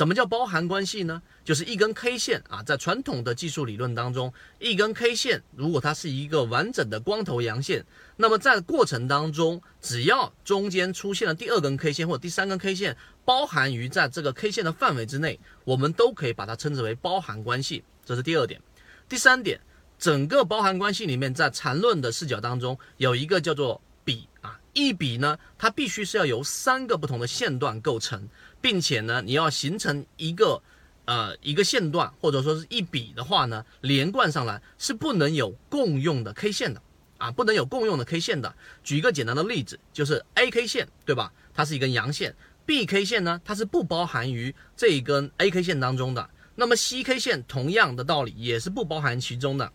什么叫包含关系呢？就是一根 K 线啊，在传统的技术理论当中，一根 K 线如果它是一个完整的光头阳线，那么在过程当中，只要中间出现了第二根 K 线或者第三根 K 线，包含于在这个 K 线的范围之内，我们都可以把它称之为包含关系。这是第二点。第三点，整个包含关系里面，在缠论的视角当中，有一个叫做比啊，一笔呢，它必须是要由三个不同的线段构成。并且呢，你要形成一个，呃，一个线段或者说是一笔的话呢，连贯上来是不能有共用的 K 线的啊，不能有共用的 K 线的。举一个简单的例子，就是 A K 线，对吧？它是一根阳线，B K 线呢，它是不包含于这一根 A K 线当中的。那么 C K 线同样的道理也是不包含其中的。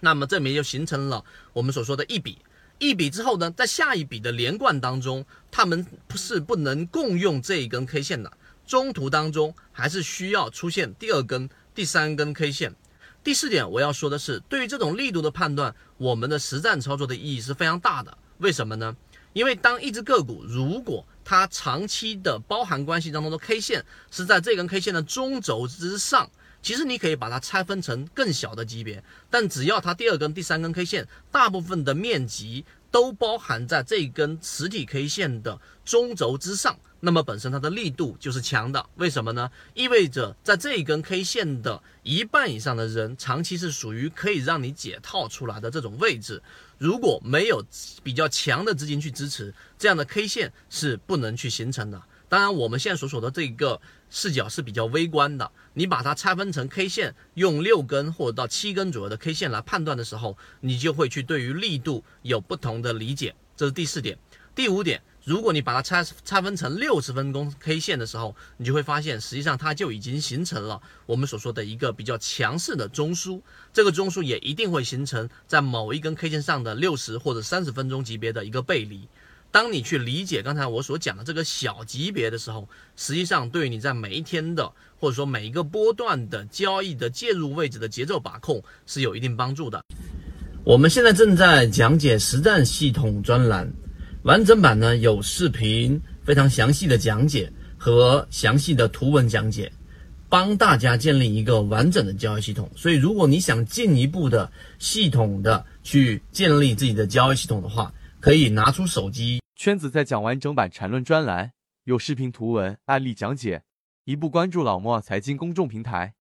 那么这里面就形成了我们所说的一笔。一笔之后呢，在下一笔的连贯当中，它们不是不能共用这一根 K 线的，中途当中还是需要出现第二根、第三根 K 线。第四点我要说的是，对于这种力度的判断，我们的实战操作的意义是非常大的。为什么呢？因为当一只个股如果它长期的包含关系当中的 K 线是在这根 K 线的中轴之上。其实你可以把它拆分成更小的级别，但只要它第二根、第三根 K 线大部分的面积都包含在这根实体 K 线的中轴之上，那么本身它的力度就是强的。为什么呢？意味着在这一根 K 线的一半以上的人，长期是属于可以让你解套出来的这种位置。如果没有比较强的资金去支持，这样的 K 线是不能去形成的。当然，我们现在所说的这个视角是比较微观的。你把它拆分成 K 线，用六根或者到七根左右的 K 线来判断的时候，你就会去对于力度有不同的理解。这是第四点。第五点，如果你把它拆拆分成六十分钟 K 线的时候，你就会发现，实际上它就已经形成了我们所说的一个比较强势的中枢。这个中枢也一定会形成在某一根 K 线上的六十或者三十分钟级别的一个背离。当你去理解刚才我所讲的这个小级别的时候，实际上对你在每一天的或者说每一个波段的交易的介入位置的节奏把控是有一定帮助的。我们现在正在讲解实战系统专栏，完整版呢有视频非常详细的讲解和详细的图文讲解，帮大家建立一个完整的交易系统。所以如果你想进一步的系统的去建立自己的交易系统的话，可以拿出手机。圈子在讲完整版缠论专栏，有视频、图文、案例讲解，一步关注老莫财经公众平台。